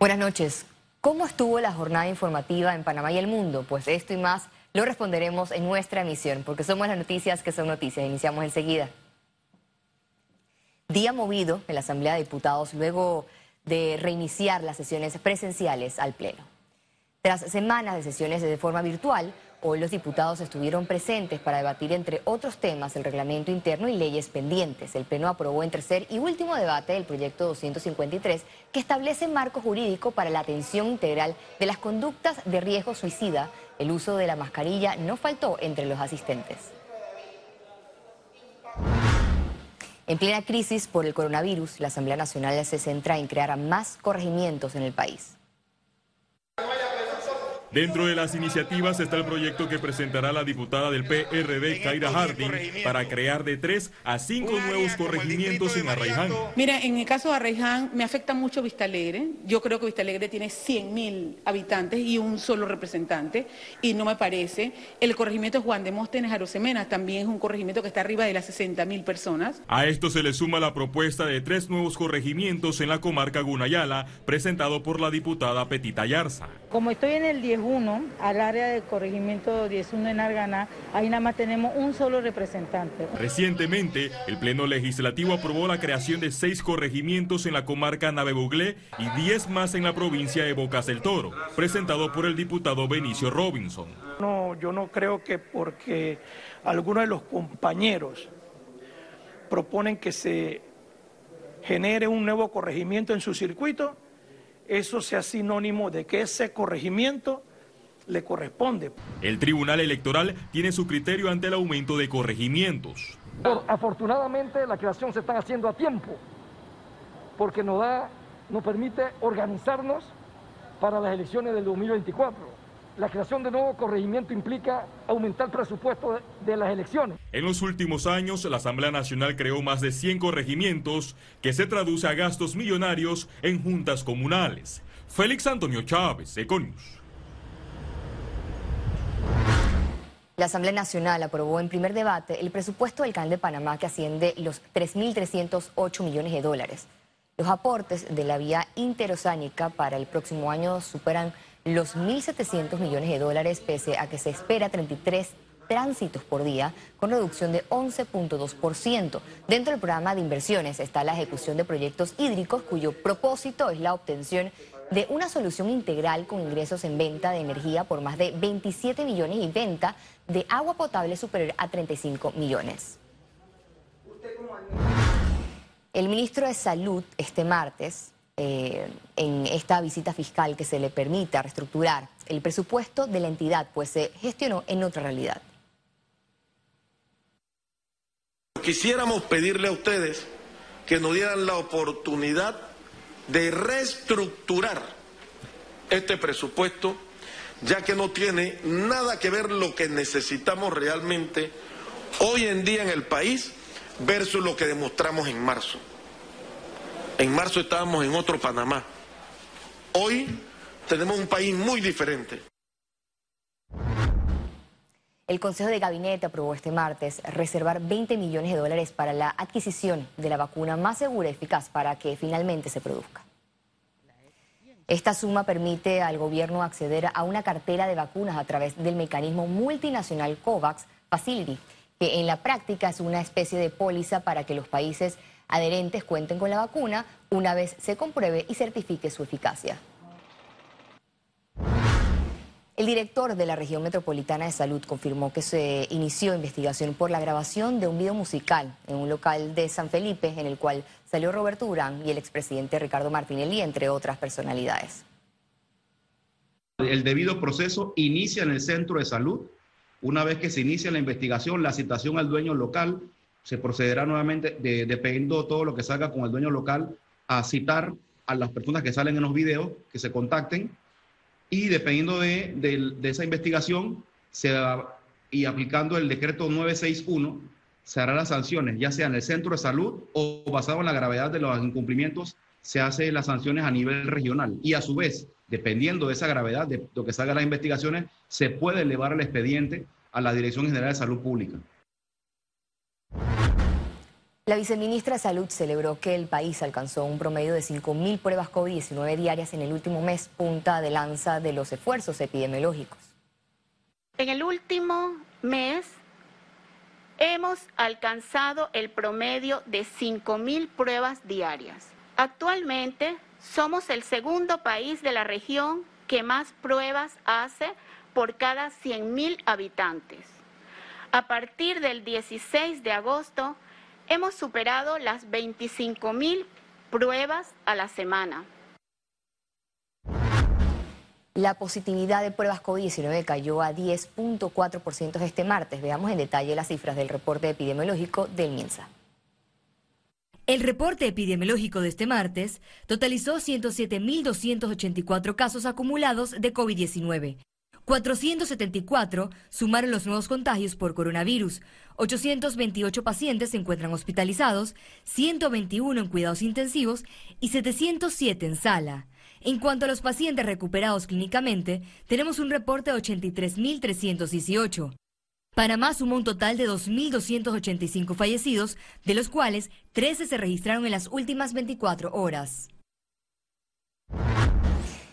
Buenas noches. ¿Cómo estuvo la jornada informativa en Panamá y el mundo? Pues esto y más lo responderemos en nuestra emisión, porque somos las noticias que son noticias. Iniciamos enseguida. Día movido en la Asamblea de Diputados luego de reiniciar las sesiones presenciales al Pleno. Tras semanas de sesiones de forma virtual, Hoy los diputados estuvieron presentes para debatir, entre otros temas, el reglamento interno y leyes pendientes. El Pleno aprobó en tercer y último debate el proyecto 253, que establece marco jurídico para la atención integral de las conductas de riesgo suicida. El uso de la mascarilla no faltó entre los asistentes. En plena crisis por el coronavirus, la Asamblea Nacional se centra en crear más corregimientos en el país. Dentro de las iniciativas está el proyecto que presentará la diputada del PRD, Kaira Harding, para crear de tres a cinco nuevos corregimientos en Arraiján. Mira, en el caso de Arraiján me afecta mucho Vista Alegre. Yo creo que Vista Alegre tiene 100 mil habitantes y un solo representante, y no me parece. El corregimiento Juan de Móstenes Arosemena también es un corregimiento que está arriba de las 60 mil personas. A esto se le suma la propuesta de tres nuevos corregimientos en la comarca Gunayala, presentado por la diputada Petita Yarza. Como estoy en el 10 1, al área de corregimiento 10.1 en Arganá, ahí nada más tenemos un solo representante. Recientemente, el Pleno Legislativo aprobó la creación de seis corregimientos en la comarca Navebuglé y 10 más en la provincia de Bocas del Toro, presentado por el diputado Benicio Robinson. No, yo no creo que porque algunos de los compañeros proponen que se genere un nuevo corregimiento en su circuito, eso sea sinónimo de que ese corregimiento le corresponde. El Tribunal Electoral tiene su criterio ante el aumento de corregimientos. afortunadamente la creación se está haciendo a tiempo, porque nos, da, nos permite organizarnos para las elecciones del 2024. La creación de nuevo corregimiento implica aumentar el presupuesto de, las elecciones. En los últimos años, la Asamblea Nacional creó más de 100 corregimientos que se traduce a gastos millonarios en juntas comunales. Félix Antonio Chávez, Econius. La Asamblea Nacional aprobó en primer debate el presupuesto del Canal de Panamá que asciende los 3.308 millones de dólares. Los aportes de la vía interoceánica para el próximo año superan los 1.700 millones de dólares, pese a que se espera 33 tránsitos por día, con reducción de 11.2%. Dentro del programa de inversiones está la ejecución de proyectos hídricos, cuyo propósito es la obtención de una solución integral con ingresos en venta de energía por más de 27 millones y venta de agua potable superior a 35 millones. El ministro de Salud este martes, eh, en esta visita fiscal que se le permita reestructurar el presupuesto de la entidad, pues se gestionó en otra realidad. Quisiéramos pedirle a ustedes que nos dieran la oportunidad de reestructurar este presupuesto, ya que no tiene nada que ver lo que necesitamos realmente hoy en día en el país versus lo que demostramos en marzo. En marzo estábamos en otro Panamá. Hoy tenemos un país muy diferente. El Consejo de Gabinete aprobó este martes reservar 20 millones de dólares para la adquisición de la vacuna más segura y eficaz para que finalmente se produzca. Esta suma permite al gobierno acceder a una cartera de vacunas a través del mecanismo multinacional COVAX Facility, que en la práctica es una especie de póliza para que los países adherentes cuenten con la vacuna una vez se compruebe y certifique su eficacia. El director de la región metropolitana de salud confirmó que se inició investigación por la grabación de un video musical en un local de San Felipe en el cual salió Roberto Durán y el expresidente Ricardo Martinelli, entre otras personalidades. El debido proceso inicia en el centro de salud. Una vez que se inicia la investigación, la citación al dueño local, se procederá nuevamente, dependiendo de todo lo que salga con el dueño local, a citar a las personas que salen en los videos, que se contacten y dependiendo de, esa investigación se y aplicando el decreto 961, se harán las sanciones, ya sea en el centro de salud o basado en la gravedad de los incumplimientos, se hacen las sanciones a nivel regional. Y a su vez, dependiendo de esa gravedad, de lo que salga las investigaciones, se puede elevar el expediente a la Dirección General de Salud Pública. La viceministra de Salud celebró que el país alcanzó un promedio de 5.000 pruebas COVID-19 diarias en el último mes, punta de lanza de los esfuerzos epidemiológicos. En el último mes hemos alcanzado el promedio de 5.000 pruebas diarias. Actualmente somos el segundo país de la región que más pruebas hace por cada 100.000 habitantes. A partir del 16 de agosto, hemos superado las 25 mil pruebas a la semana. La positividad de pruebas COVID-19 cayó a 10.4% este martes. Veamos en detalle las cifras del reporte epidemiológico del MINSA. El reporte epidemiológico de este martes totalizó 107.284 casos acumulados de COVID-19, 474 sumaron los nuevos contagios por coronavirus. 828 pacientes se encuentran hospitalizados, 121 en cuidados intensivos y 707 en sala. En cuanto a los pacientes recuperados clínicamente, tenemos un reporte de 83.318. Panamá sumó un total de 2.285 fallecidos, de los cuales 13 se registraron en las últimas 24 horas.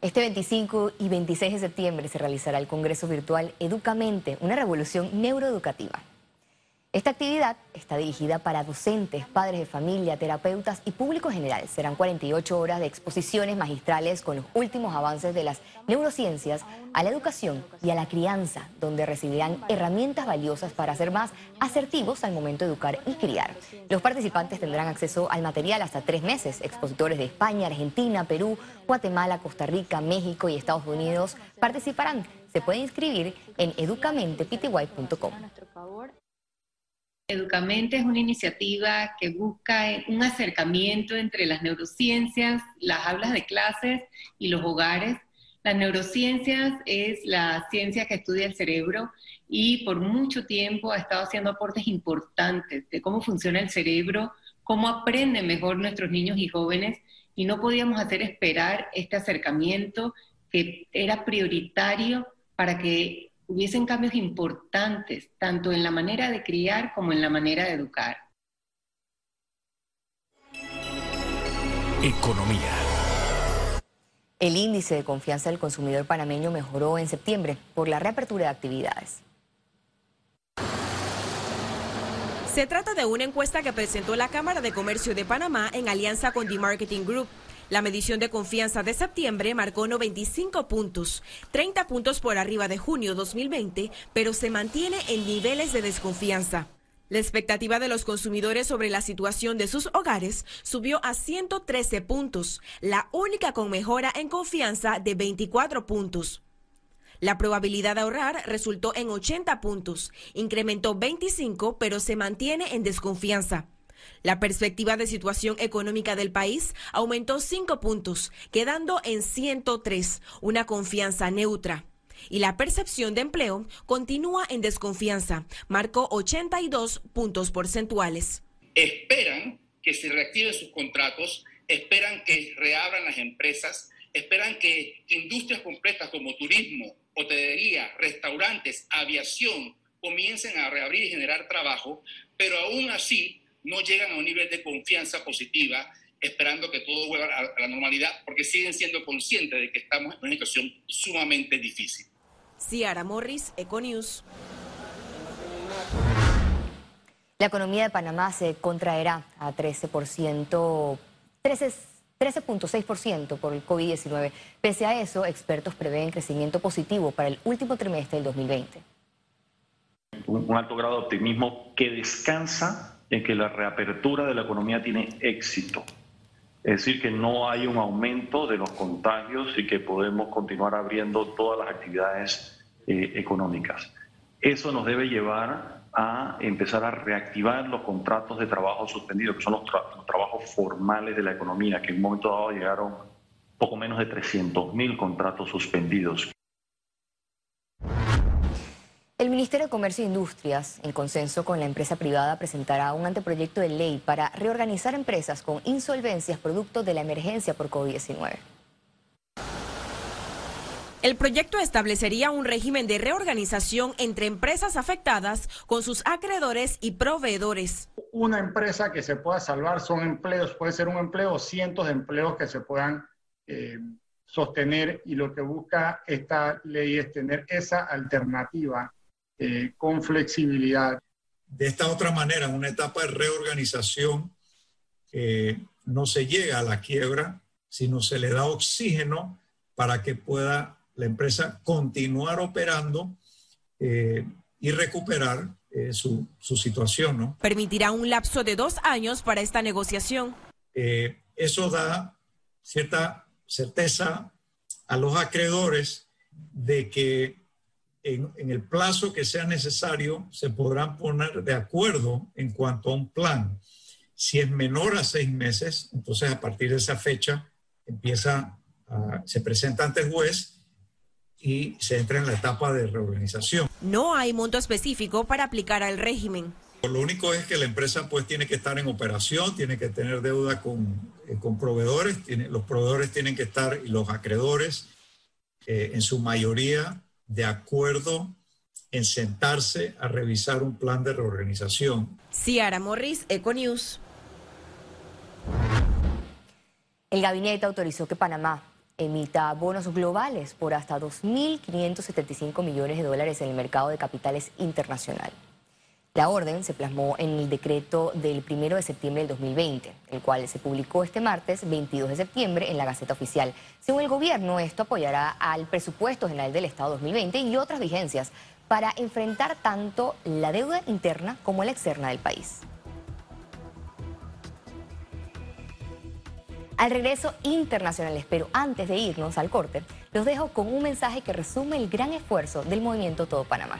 Este 25 y 26 de septiembre se realizará el Congreso Virtual Educamente, una revolución neuroeducativa. Esta actividad está dirigida para docentes, padres de familia, terapeutas y público general. Serán 48 horas de exposiciones magistrales con los últimos avances de las neurociencias a la educación y a la crianza, donde recibirán herramientas valiosas para ser más asertivos al momento de educar y criar. Los participantes tendrán acceso al material hasta tres meses. Expositores de España, Argentina, Perú, Guatemala, Costa Rica, México y Estados Unidos participarán. Se puede inscribir en educamentepty.com. Educamente es una iniciativa que busca un acercamiento entre las neurociencias, las aulas de clases y los hogares. Las neurociencias es la ciencia que estudia el cerebro y por mucho tiempo ha estado haciendo aportes importantes de cómo funciona el cerebro, cómo aprenden mejor nuestros niños y jóvenes y no podíamos hacer esperar este acercamiento que era prioritario para que hubiesen cambios importantes, tanto en la manera de criar como en la manera de educar. Economía. El índice de confianza del consumidor panameño mejoró en septiembre por la reapertura de actividades. Se trata de una encuesta que presentó la Cámara de Comercio de Panamá en alianza con The Marketing Group. La medición de confianza de septiembre marcó 95 puntos, 30 puntos por arriba de junio 2020, pero se mantiene en niveles de desconfianza. La expectativa de los consumidores sobre la situación de sus hogares subió a 113 puntos, la única con mejora en confianza de 24 puntos. La probabilidad de ahorrar resultó en 80 puntos, incrementó 25, pero se mantiene en desconfianza. La perspectiva de situación económica del país aumentó cinco puntos, quedando en 103, una confianza neutra. Y la percepción de empleo continúa en desconfianza, marcó 82 puntos porcentuales. Esperan que se reactiven sus contratos, esperan que reabran las empresas, esperan que industrias completas como turismo, hotelería, restaurantes, aviación comiencen a reabrir y generar trabajo, pero aún así no llegan a un nivel de confianza positiva esperando que todo vuelva a la normalidad porque siguen siendo conscientes de que estamos en una situación sumamente difícil. Ciara Morris, Econews. La economía de Panamá se contraerá a 13%, 13.6% por el COVID-19. Pese a eso, expertos prevén crecimiento positivo para el último trimestre del 2020. un alto grado de optimismo que descansa en que la reapertura de la economía tiene éxito. Es decir, que no hay un aumento de los contagios y que podemos continuar abriendo todas las actividades eh, económicas. Eso nos debe llevar a empezar a reactivar los contratos de trabajo suspendidos, que son los, los trabajos formales de la economía, que en un momento dado llegaron poco menos de 300.000 contratos suspendidos. El Ministerio de Comercio e Industrias, en consenso con la empresa privada, presentará un anteproyecto de ley para reorganizar empresas con insolvencias producto de la emergencia por COVID-19. El proyecto establecería un régimen de reorganización entre empresas afectadas con sus acreedores y proveedores. Una empresa que se pueda salvar son empleos, puede ser un empleo o cientos de empleos que se puedan eh, sostener y lo que busca esta ley es tener esa alternativa eh, con flexibilidad. De esta otra manera, en una etapa de reorganización, eh, no se llega a la quiebra, sino se le da oxígeno para que pueda la empresa continuar operando eh, y recuperar eh, su, su, situación. ¿no? Permitirá un lapso de dos años para esta negociación. Eh, eso da cierta certeza a los acreedores de que en, en, el plazo que sea necesario se podrán poner de acuerdo en cuanto a un plan. Si es menor a seis meses, entonces a partir de esa fecha empieza, a, se presenta ante el juez y se entra en la etapa de reorganización. No hay monto específico para aplicar al régimen. Lo único es que la empresa pues tiene que estar en operación, tiene que tener deuda con, eh, con proveedores, tiene, los proveedores tienen que estar y los acreedores eh, en su mayoría de acuerdo en sentarse a revisar un plan de reorganización. Ciara Morris, Econews. El gabinete autorizó que Panamá emita bonos globales por hasta 2.575 millones de dólares en el mercado de capitales internacional. La orden se plasmó en el decreto del 1 de septiembre del 2020, el cual se publicó este martes 22 de septiembre en la Gaceta Oficial. Según el gobierno, esto apoyará al presupuesto general del Estado 2020 y otras vigencias para enfrentar tanto la deuda interna como la externa del país. al regreso internacionales. Pero antes de irnos al corte, los dejo con un mensaje que resume el gran esfuerzo del movimiento Todo Panamá.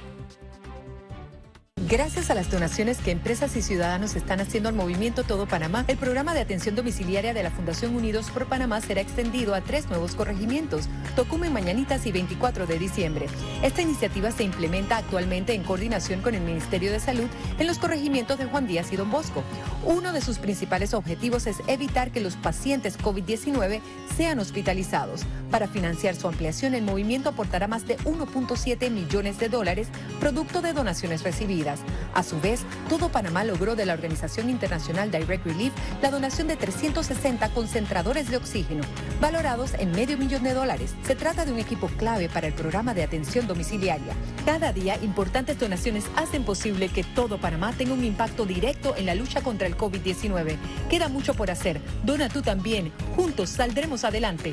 Gracias a las donaciones que empresas y ciudadanos están haciendo al movimiento Todo Panamá, el programa de atención domiciliaria de la Fundación Unidos por Panamá será extendido a tres nuevos corregimientos, Tocumen, Mañanitas y 24 de diciembre. Esta iniciativa se implementa actualmente en coordinación con el Ministerio de Salud en los corregimientos de Juan Díaz y Don Bosco. Uno de sus principales objetivos es evitar que los pacientes COVID-19 sean hospitalizados. Para financiar su ampliación, el movimiento aportará más de 1.7 millones de dólares, producto de donaciones recibidas. A su vez, todo Panamá logró de la Organización Internacional Direct Relief la donación de 360 concentradores de oxígeno, valorados en medio millón de dólares. Se trata de un equipo clave para el programa de atención domiciliaria. Cada día, importantes donaciones hacen posible que todo Panamá tenga un impacto directo en la lucha contra el COVID-19. Queda mucho por hacer. Dona tú también. Juntos saldremos adelante.